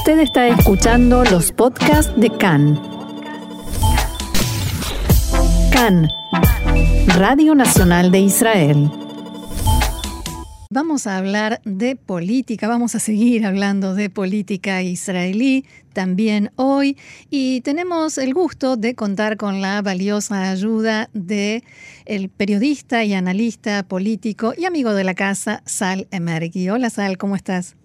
Usted está escuchando los podcasts de CAN. CAN, Radio Nacional de Israel. Vamos a hablar de política, vamos a seguir hablando de política israelí también hoy y tenemos el gusto de contar con la valiosa ayuda de el periodista y analista político y amigo de la casa Sal Emergui. Hola Sal, ¿cómo estás?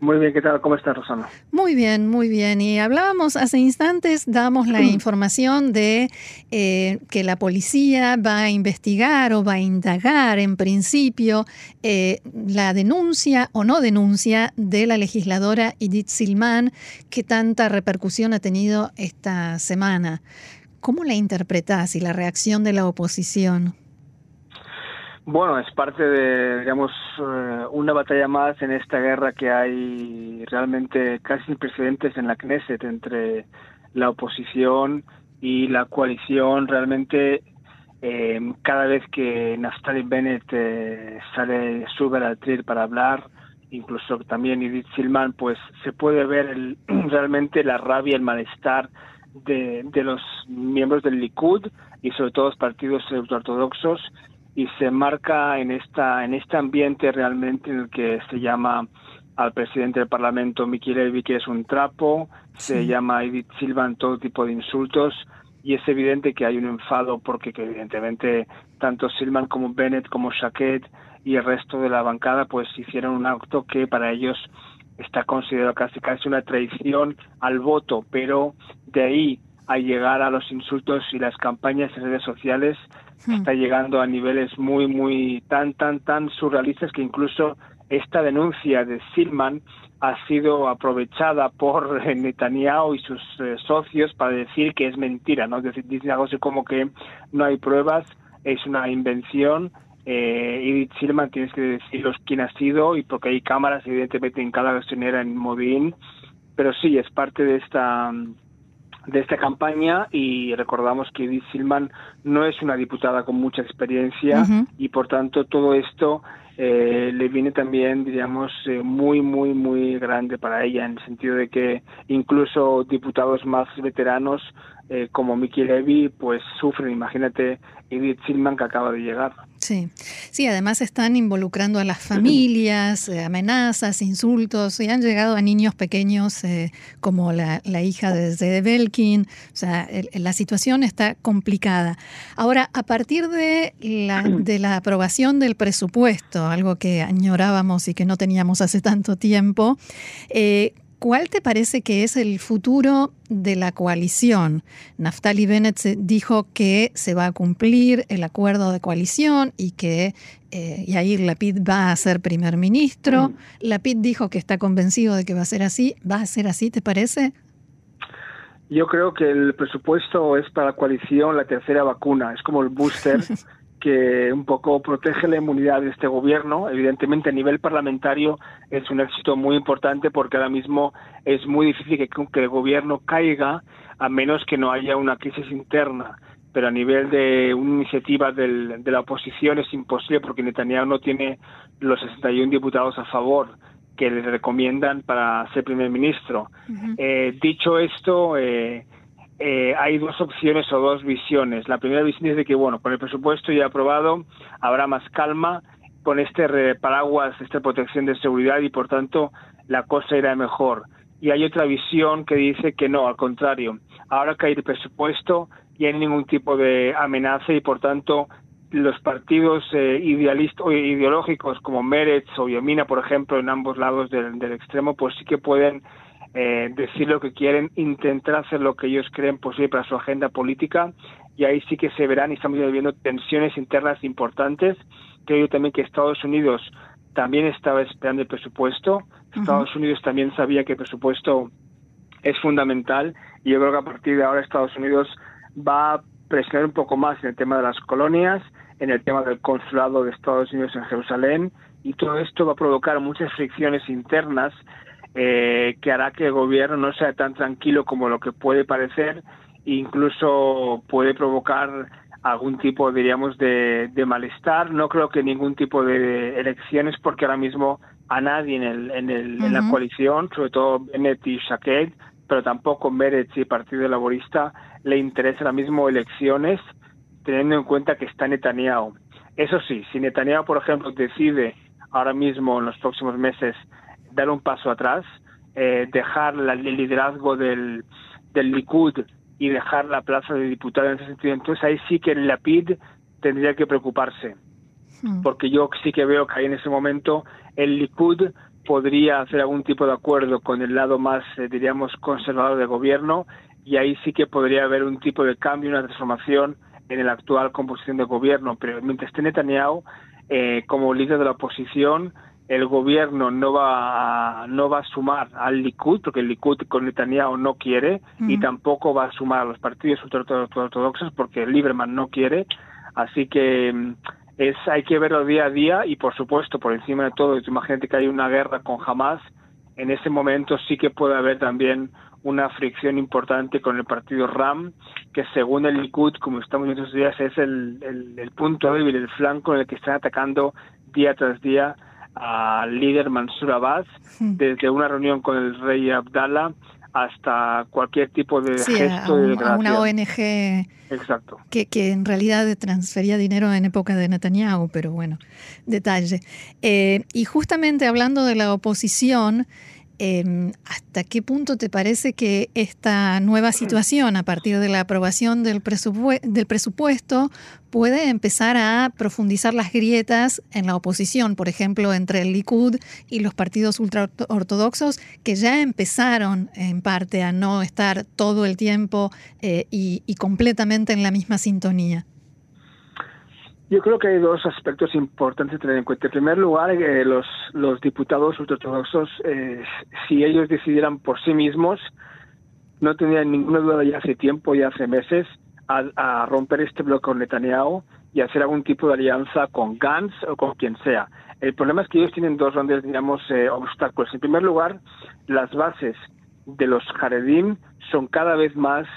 Muy bien, ¿qué tal? ¿Cómo estás, Rosana? Muy bien, muy bien. Y hablábamos hace instantes, damos la información de eh, que la policía va a investigar o va a indagar, en principio, eh, la denuncia o no denuncia de la legisladora Edith Silman, que tanta repercusión ha tenido esta semana. ¿Cómo la interpretás y la reacción de la oposición? Bueno, es parte de, digamos, eh, una batalla más en esta guerra que hay realmente casi sin precedentes en la Knesset entre la oposición y la coalición. Realmente, eh, cada vez que Naftali Bennett eh, sale, sube al tril para hablar, incluso también Edith Silman, pues se puede ver el, realmente la rabia, el malestar de, de los miembros del Likud y sobre todo los partidos ortodoxos y se marca en esta en este ambiente realmente en el que se llama al presidente del Parlamento Miki Levy que es un trapo, se llama Edith Silva en todo tipo de insultos y es evidente que hay un enfado porque que evidentemente tanto Silman como Bennett como Shaquet y el resto de la bancada pues hicieron un acto que para ellos está considerado casi casi una traición al voto, pero de ahí a llegar a los insultos y las campañas en redes sociales hmm. está llegando a niveles muy, muy tan, tan, tan surrealistas que incluso esta denuncia de Silman ha sido aprovechada por Netanyahu y sus eh, socios para decir que es mentira, ¿no? Es decir, dicen algo así como que no hay pruebas, es una invención. Eh, Edith Silman tienes que deciros quién ha sido y porque hay cámaras evidentemente en cada gasolinera en Modín, pero sí, es parte de esta de esta campaña y recordamos que Edith Silman no es una diputada con mucha experiencia y por tanto todo esto eh, le viene también, diríamos, eh, muy, muy, muy grande para ella, en el sentido de que incluso diputados más veteranos eh, como Mickey Levy, pues sufren. Imagínate Edith Silman que acaba de llegar. Sí, sí, además están involucrando a las familias, eh, amenazas, insultos, y han llegado a niños pequeños eh, como la, hija de Zede Belkin. O sea, la situación está complicada. Ahora, a partir de la, de la aprobación del presupuesto, algo que añorábamos y que no teníamos hace tanto tiempo, ¿Cuál te parece que es el futuro de la coalición? Naftali Bennett dijo que se va a cumplir el acuerdo de coalición y que eh, Yair Lapid va a ser primer ministro. Mm. Lapid dijo que está convencido de que va a ser así. ¿Va a ser así, te parece? Yo creo que el presupuesto es para la coalición la tercera vacuna, es como el booster que un poco protege la inmunidad de este gobierno. Evidentemente, a nivel parlamentario es un éxito muy importante porque ahora mismo es muy difícil que, que el gobierno caiga a menos que no haya una crisis interna. Pero a nivel de una iniciativa del, de la oposición es imposible porque Netanyahu no tiene los 61 diputados a favor que le recomiendan para ser primer ministro. eh, dicho esto, eh, eh, hay dos opciones o dos visiones. La primera visión es de que, bueno, con el presupuesto ya aprobado habrá más calma con este paraguas, esta protección de seguridad y, por tanto, la cosa irá mejor. Y hay otra visión que dice que no, al contrario. Ahora que hay el presupuesto, ya hay ningún tipo de amenaza y, por tanto, los partidos eh, idealistas o ideológicos como Meretz o Yomina, por ejemplo, en ambos lados del extremo, pues sí que pueden eh, decir lo que quieren, intentar hacer lo que ellos creen posible para su agenda política y ahí sí que se verán y estamos viviendo tensiones internas importantes. Creo también que Estados Unidos también estaba esperando el presupuesto. Estados Unidos también sabía que el presupuesto es fundamental y yo creo que a partir de ahora Estados Unidos va a presionar un poco más en el tema de las colonias, en el tema del consulado de Estados Unidos en Jerusalén y todo esto va a provocar muchas fricciones internas eh, que hará que el gobierno no sea tan tranquilo como lo que puede parecer, incluso puede provocar algún tipo, diríamos, de, malestar. No creo que ningún tipo de elecciones, porque ahora mismo a nadie en, el, en, el, en la coalición, sobre todo Bennett y Shaked, pero tampoco Meretz y Partido Laborista le interesa ahora mismo elecciones, teniendo en cuenta que está Netanyahu. Eso sí, si Netanyahu, por ejemplo, decide ahora mismo, en los próximos meses, dar un paso atrás, eh, dejar el liderazgo del, del Likud y dejar la plaza de diputado en ese sentido, entonces ahí sí que el Lapid tendría que preocuparse, hmm. porque yo sí que veo que ahí en ese momento el Likud podría hacer algún tipo de acuerdo con el lado más, eh, diríamos, conservador del gobierno y ahí sí que podría haber un tipo de cambio, una transformación en la actual composición de gobierno. Pero mientras esté Netanyahu eh, como líder de la oposición, el gobierno no va a, no va a sumar al Likud, porque el Likud con Netanyahu no quiere, y tampoco va a sumar a los partidos ortodoxos, porque Lieberman no quiere. Así que mm, es hay que verlo día a día y, por supuesto, por encima de todo, imagínate que hay una guerra con Hamas, en ese momento sí que puede haber también una fricción importante con el partido RAM, que según el Likud, como estamos viendo estos días, es el, el punto débil, el flanco en el que están atacando día tras día al líder Mansur Abbas, desde una reunión con el rey Abdallah hasta cualquier tipo de gesto de a una ONG Exacto. Que, que, en realidad transfería dinero en época de Netanyahu, pero bueno, detalle. Eh, y justamente hablando de la oposición, Em, ¿Hasta qué punto te parece que esta nueva situación, a partir de la aprobación del, del presupuesto, puede empezar a profundizar las grietas en la oposición, por ejemplo, entre el Likud y los partidos ultraortodoxos, que ya empezaron en parte a no estar todo el tiempo eh, y completamente en la misma sintonía? Yo creo que hay dos aspectos importantes a tener en cuenta. En primer lugar, eh, los, diputados ortodoxos, eh, si ellos decidieran por sí mismos, no tendrían ninguna duda ya hace tiempo, ya hace meses, a, romper este bloque con Netanyahu y hacer algún tipo de alianza con Gantz o con quien sea. El problema es que ellos tienen dos grandes, digamos, eh, obstáculos. En primer lugar, las bases de los Haredim son cada vez más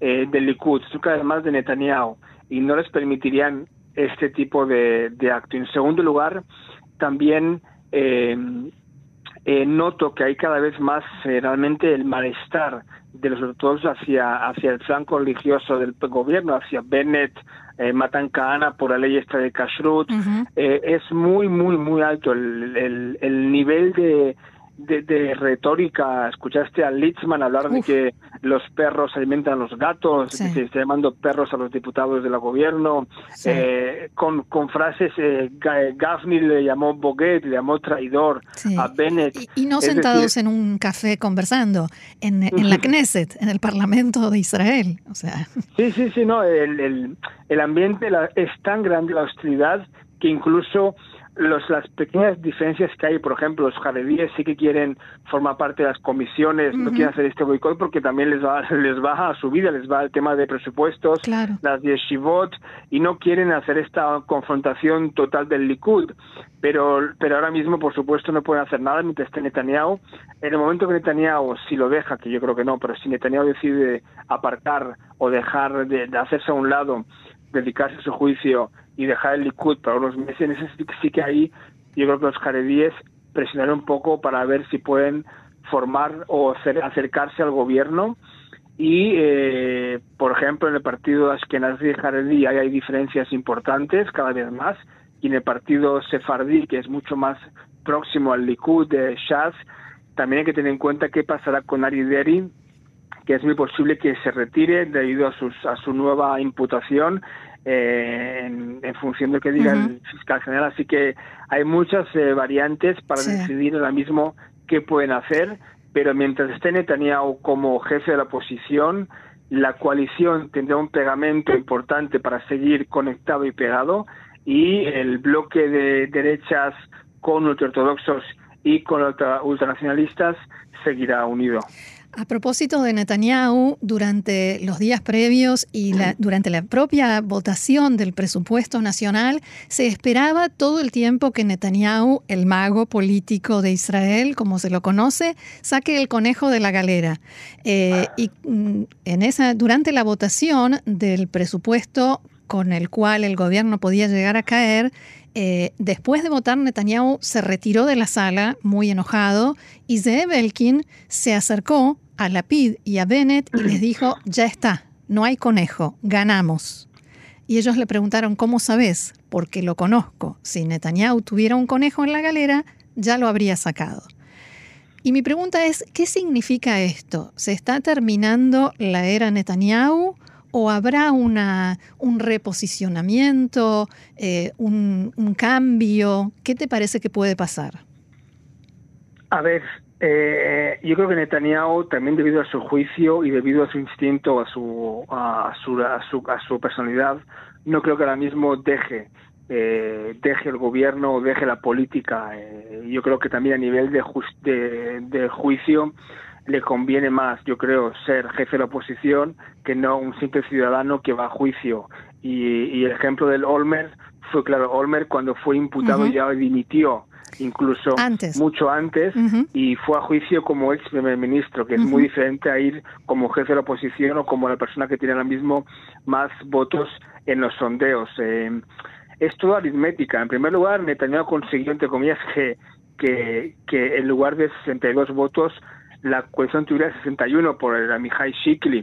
eh, del Likud, son cada vez más de Netanyahu y no les permitirían este tipo de, acto. En segundo lugar, también eh, eh, noto que hay cada vez más eh, realmente el malestar de los ortodoxos hacia, hacia el flanco religioso del gobierno, hacia Bennett, Matan Kahana por la ley esta de Kashrut. es muy, muy, muy alto el, el nivel de, de, retórica. Escuchaste a Litzman hablar de que los perros alimentan a los gatos, que se está llamando perros a los diputados del gobierno, eh, con, con frases, eh, Gaffney le llamó boguet, le llamó traidor a Bennett. Y, no sentados en un café conversando, en, en la Knesset, en el Parlamento de Israel. O sea. Sí, sí, sí, no, el, el, el ambiente es tan grande la hostilidad que incluso los, las pequeñas diferencias que hay, por ejemplo, los jaredíes sí que quieren formar parte de las comisiones, no quieren hacer este boicot porque también les va, les baja a su vida, les va el tema de presupuestos, las yeshivot, y no quieren hacer esta confrontación total del Likud. Pero, pero ahora mismo, por supuesto, no pueden hacer nada mientras esté Netanyahu. En el momento que Netanyahu, si lo deja, que yo creo que no, pero si Netanyahu decide apartar o dejar de hacerse a un lado, dedicarse a su juicio y dejar el Likud para unos meses, en ese sí que ahí yo creo que los jaredíes presionarán un poco para ver si pueden formar o acercarse al gobierno. Y eh, por ejemplo en el partido Ashkenazi y Jaredí hay, hay diferencias importantes cada vez más. Y en el partido Sefardí que es mucho más próximo al Likud de Shaz también hay que tener en cuenta qué pasará con Ari Deri que es muy posible que se retire debido a, sus, a su nueva imputación eh, en, función de lo que diga el fiscal general. Así que hay muchas eh, variantes para decidir ahora mismo qué pueden hacer, pero mientras esté Netanyahu como jefe de la oposición, la coalición tendrá un pegamento importante para seguir conectado y pegado y el bloque de derechas con ultraortodoxos y con ultranacionalistas seguirá unido. A propósito de Netanyahu, durante los días previos y durante la propia votación del presupuesto nacional, se esperaba todo el tiempo que Netanyahu, el mago político de Israel, como se lo conoce, saque el conejo de la galera. Eh, y mm, en esa, durante la votación del presupuesto con el cual el gobierno podía llegar a caer, eh, después de votar, Netanyahu se retiró de la sala muy enojado y Zeev Elkin se acercó a Lapid y a Bennett y les dijo, ya está, no hay conejo, ganamos. Y ellos le preguntaron, ¿cómo sabes? Porque lo conozco. Si Netanyahu tuviera un conejo en la galera, ya lo habría sacado. Y mi pregunta es, ¿qué significa esto? ¿Se está terminando la era Netanyahu o habrá una, un reposicionamiento, eh, un, cambio? ¿Qué te parece que puede pasar? A ver, eh, yo creo que Netanyahu, también debido a su juicio y debido a su instinto, a su, a su, a su, a su personalidad, no creo que ahora mismo deje eh, deje el gobierno o deje la política. Eh, yo creo que también a nivel de, de, juicio le conviene más, yo creo, ser jefe de la oposición que no un simple ciudadano que va a juicio. Y, el ejemplo del Olmer fue claro, Olmer cuando fue imputado ya dimitió incluso mucho antes y fue a juicio como ex primer ministro, que es muy diferente a ir como jefe de la oposición o como la persona que tiene ahora mismo más votos en los sondeos. Eh, es toda aritmética. En primer lugar, Netanyahu consiguió, entre comillas, que, que, que en lugar de 62 votos, la coalición tuviera 61 por el Amihai Shikli.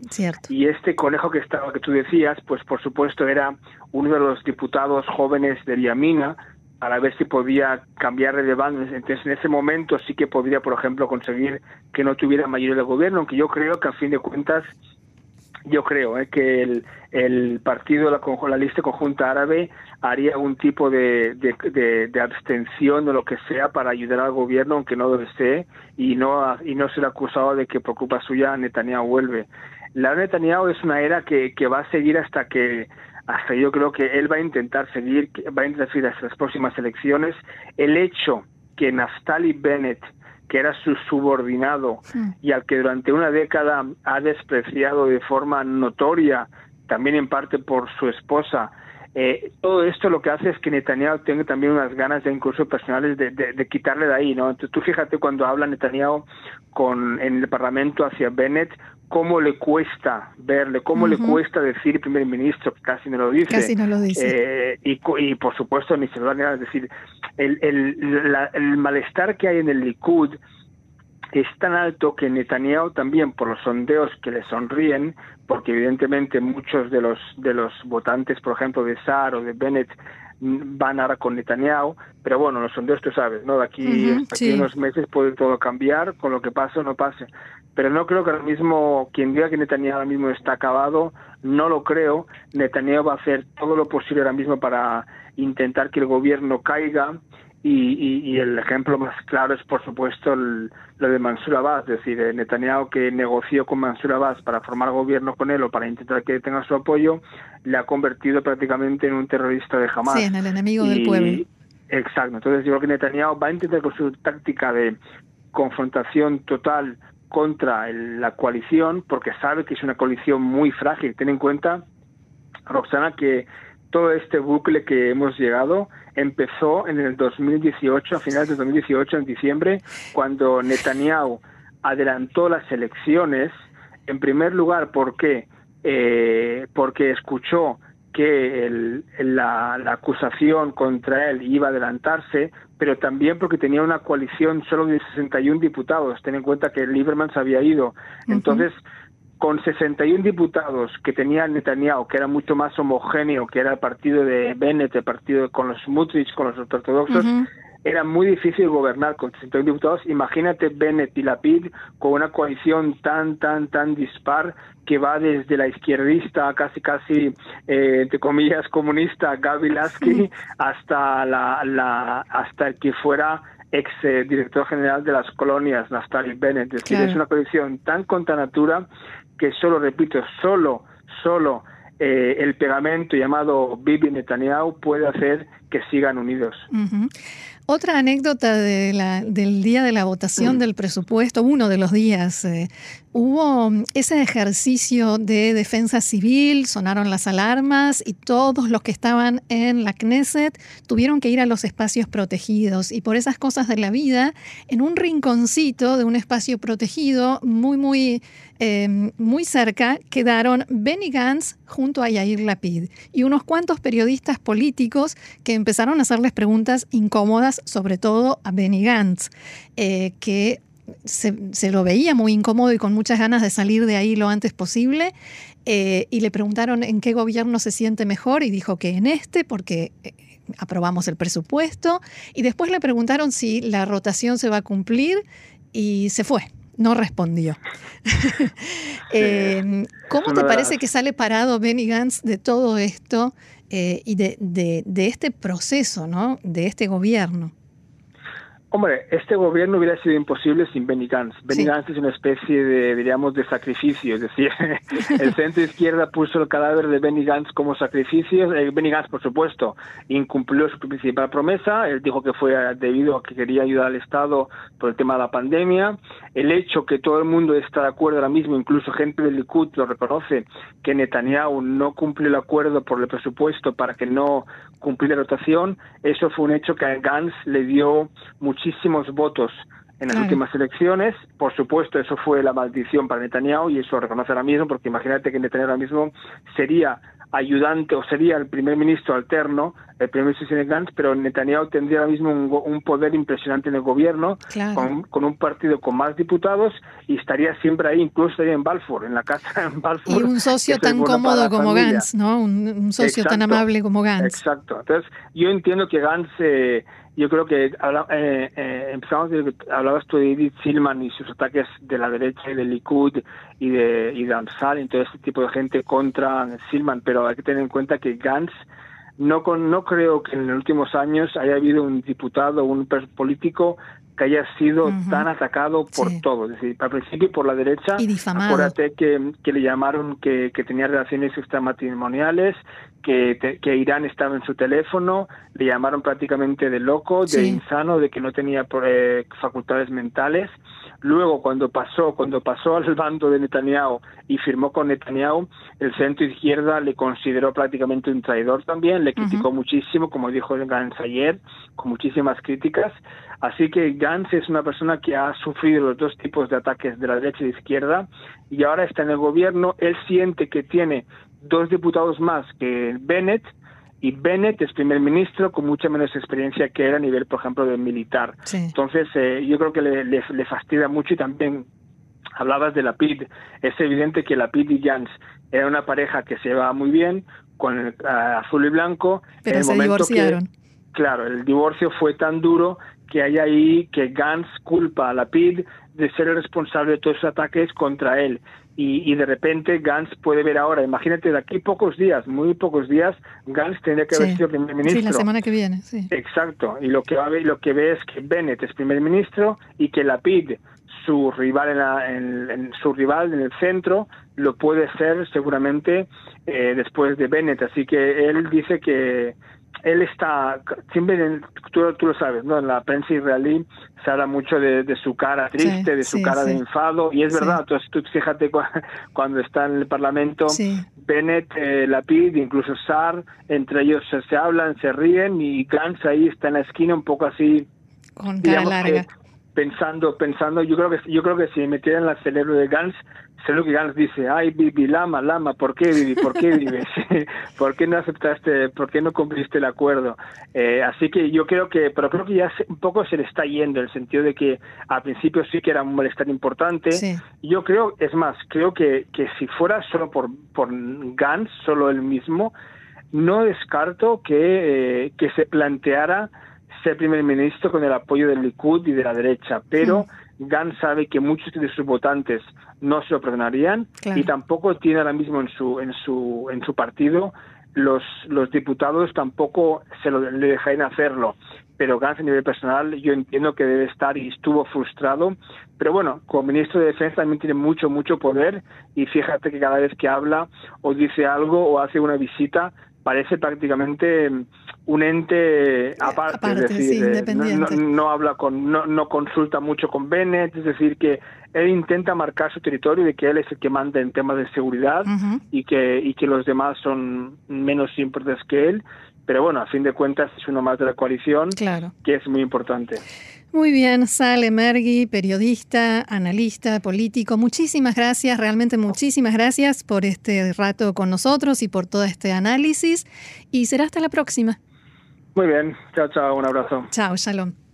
Y este conejo que estaba, que tú decías, pues por supuesto era uno de los diputados jóvenes de Yamina, para ver si podía cambiar de bando. Entonces, en ese momento sí que podría, por ejemplo, conseguir que no tuviera mayoría de gobierno, aunque yo creo que a fin de cuentas yo creo eh, que el, el partido, la, la lista conjunta árabe, haría un tipo de, de, abstención o lo que sea para ayudar al gobierno, aunque no lo desee, y no, y no ser acusado de que por culpa suya Netanyahu vuelve. La Netanyahu es una era que, que va a seguir hasta que hasta yo creo que él va a intentar seguir, va a intentar seguir hasta las próximas elecciones. El hecho que Naftali Bennett que era su subordinado y al que durante una década ha despreciado de forma notoria, también en parte por su esposa. Eh, todo esto lo que hace es que Netanyahu tenga también unas ganas de incluso personales de, de, quitarle de ahí, ¿no? Entonces tú fíjate cuando habla Netanyahu con, en el Parlamento hacia Bennett, cómo le cuesta verle, cómo le cuesta decir primer ministro, casi no lo dice. Casi no lo dice. Eh, y, y, por supuesto ni se lo va a decir, el, el, el malestar que hay en el Likud es tan alto que Netanyahu también por los sondeos que le sonríen, porque evidentemente muchos de los de los votantes, por ejemplo, de Saar o de Bennett van ahora con Netanyahu, pero bueno, los sondeos tú sabes, ¿no? De aquí, a unos meses puede todo cambiar, con lo que pase o no pase. Pero no creo que ahora mismo, quien diga que Netanyahu ahora mismo está acabado, no lo creo. Netanyahu va a hacer todo lo posible ahora mismo para intentar que el gobierno caiga y, el ejemplo más claro es, por supuesto, lo de Mansur Abbas, es decir, eh, Netanyahu que negoció con Mansur Abbas para formar gobierno con él o para intentar que tenga su apoyo, le ha convertido prácticamente en un terrorista de Hamas. Sí, en el enemigo del pueblo. Exacto, entonces yo creo que Netanyahu va a intentar con su táctica de confrontación total contra la coalición, porque sabe que es una coalición muy frágil. Ten en cuenta, Roxana, que todo este bucle que hemos llegado empezó en el 2018, a finales de 2018, en diciembre, cuando Netanyahu adelantó las elecciones. En primer lugar, ¿por qué? Eh, porque escuchó que la, acusación contra él iba a adelantarse, pero también porque tenía una coalición solo de 61 diputados. Ten en cuenta que Lieberman se había ido. Entonces, con 61 diputados que tenía Netanyahu, que era mucho más homogéneo, que era el partido de Bennett, el partido con los Mutrich, con los ortodoxos, era muy difícil gobernar con 61 diputados. Imagínate Bennett y Lapid con una coalición tan, tan, tan dispar que va desde la izquierdista, casi, casi, eh, entre comillas, comunista, Gaby Lasky, hasta, la, la, hasta el que fuera ex eh, director general de las colonias, Naftali Bennett. Es decir, es una coalición tan contra natura que solo, repito, solo, solo eh, el pegamento llamado Bibi Netanyahu puede hacer que sigan unidos. Otra anécdota del día de la votación del presupuesto, uno de los días, eh, hubo ese ejercicio de defensa civil, sonaron las alarmas y todos los que estaban en la Knesset tuvieron que ir a los espacios protegidos. Y por esas cosas de la vida, en un rinconcito de un espacio protegido muy, muy, em, muy cerca, quedaron Benny Gantz junto a Yair Lapid y unos cuantos periodistas políticos que empezaron a hacerles preguntas incómodas sobre todo a Benny Gantz, eh, que se, lo veía muy incómodo y con muchas ganas de salir de ahí lo antes posible. Eh, y le preguntaron en qué gobierno se siente mejor y dijo que en este, porque eh, aprobamos el presupuesto. Y después le preguntaron si la rotación se va a cumplir y se fue. No respondió. ¿Cómo te parece que sale parado Benny Gantz de todo esto y de, de, este proceso, ¿no? de este gobierno? Hombre, este gobierno hubiera sido imposible sin Benny Gantz. Benny Gantz es una especie de, diríamos, de sacrificio. Es decir, el centro izquierda puso el cadáver de Benny Gantz como sacrificio. Eh, Benny Gantz, por supuesto, incumplió su principal promesa. Él dijo que fue debido a que quería ayudar al Estado por el tema de la pandemia. El hecho que todo el mundo está de acuerdo ahora mismo, incluso gente del Likud lo reconoce, que Netanyahu no cumplió el acuerdo por el presupuesto para que no cumpliera la rotación, eso fue un hecho que a Gantz le dio mucho muchísimos votos en las últimas elecciones. Por supuesto, eso fue la maldición para Netanyahu y eso lo reconoce ahora mismo, porque imagínate que Netanyahu ahora mismo sería ayudante o sería el primer ministro alterno, el primer ministro Gantz, pero Netanyahu tendría ahora mismo un, poder impresionante en el gobierno, con, un partido con más diputados y estaría siempre ahí, incluso estaría en Balfour, en la casa en Balfour. Y un socio tan cómodo como Gantz, ¿no? Un, socio tan amable como Gantz. Exacto. Entonces, yo entiendo que Gantz... Eh, yo creo que eh, eh, empezamos de, hablabas tú de Edith Silman y sus ataques de la derecha y del Likud y de, y de Amsal y todo este tipo de gente contra Silman, pero hay que tener en cuenta que Gantz no, con, no creo que en los últimos años haya habido un diputado o un político que haya sido tan atacado por todo, es decir, al principio por la derecha, y acuérdate que, que le llamaron que, que tenía relaciones extramatrimoniales, que, que, Irán estaba en su teléfono, le llamaron prácticamente de loco, de insano, de que no tenía eh, facultades mentales. Luego, cuando pasó, cuando pasó al bando de Netanyahu y firmó con Netanyahu, el centro izquierda le consideró prácticamente un traidor también, le criticó muchísimo, como dijo Gantz ayer, con muchísimas críticas. Así que Gantz es una persona que ha sufrido los dos tipos de ataques de la derecha y de izquierda y ahora está en el gobierno. Él siente que tiene dos diputados más que Bennett, y Bennett es primer ministro con mucha menos experiencia que él a nivel, por ejemplo, de militar. Entonces, eh, yo creo que le, le, fastidia mucho y también hablabas de la PID. Es evidente que la PID y Jans era una pareja que se va muy bien con el azul y blanco. Pero se divorciaron. claro, el divorcio fue tan duro que hay ahí que Gantz culpa a la PID de ser el responsable de todos esos ataques contra él y, de repente Gantz puede ver ahora, imagínate, de aquí pocos días, muy pocos días, Gantz tendría que haber sido primer ministro. Sí, la semana que viene, sí. Exacto, y lo que, va a ver, lo que ve es que Bennett es primer ministro y que Lapid, su rival en, en, su rival en el centro, lo puede ser seguramente eh, después de Bennett. Así que él dice que él está, siempre, tú, tú, lo sabes, ¿no? En la prensa israelí se habla mucho de, su cara triste, de su cara de enfado, y es verdad, entonces tú fíjate cuando está en el Parlamento, Bennett, eh, Lapid, incluso Sar, entre ellos se, hablan, se ríen, y Gantz ahí está en la esquina un poco así, con cara larga. Pensando, pensando, yo creo que yo creo que si metieran la cerebro de Gantz lo que Gans dice, ay Bibi, Lama, Lama, ¿por qué Bibi? ¿Por qué vives? ¿Por qué no aceptaste, por qué no cumpliste el acuerdo? Eh, así que yo creo que, pero creo que ya un poco se le está yendo, en el sentido de que al principio sí que era un malestar importante. Yo creo, es más, creo que, que si fuera solo por, por Gans, solo él mismo, no descarto que, eh, que se planteara ser primer ministro con el apoyo del Likud y de la derecha, pero Gantz sabe que muchos de sus votantes no se lo perdonarían y tampoco tiene ahora mismo en su en su en su partido los los diputados tampoco se lo le dejarían hacerlo. Pero Gantz a nivel personal yo entiendo que debe estar y estuvo frustrado pero bueno como ministro de defensa también tiene mucho mucho poder y fíjate que cada vez que habla o dice algo o hace una visita parece prácticamente un ente aparte, es decir, eh, no, habla con, no, no, consulta mucho con Bennett, es decir, que él intenta marcar su territorio de que él es el que manda en temas de seguridad y que y que los demás son menos importantes que él, pero bueno, a fin de cuentas es uno más de la coalición, claro. que es muy importante. Muy bien, Sale Mergui, periodista, analista, político. Muchísimas gracias, realmente muchísimas gracias por este rato con nosotros y por todo este análisis. Y será hasta la próxima. Muy bien, chao, chao, un abrazo. Chao, shalom.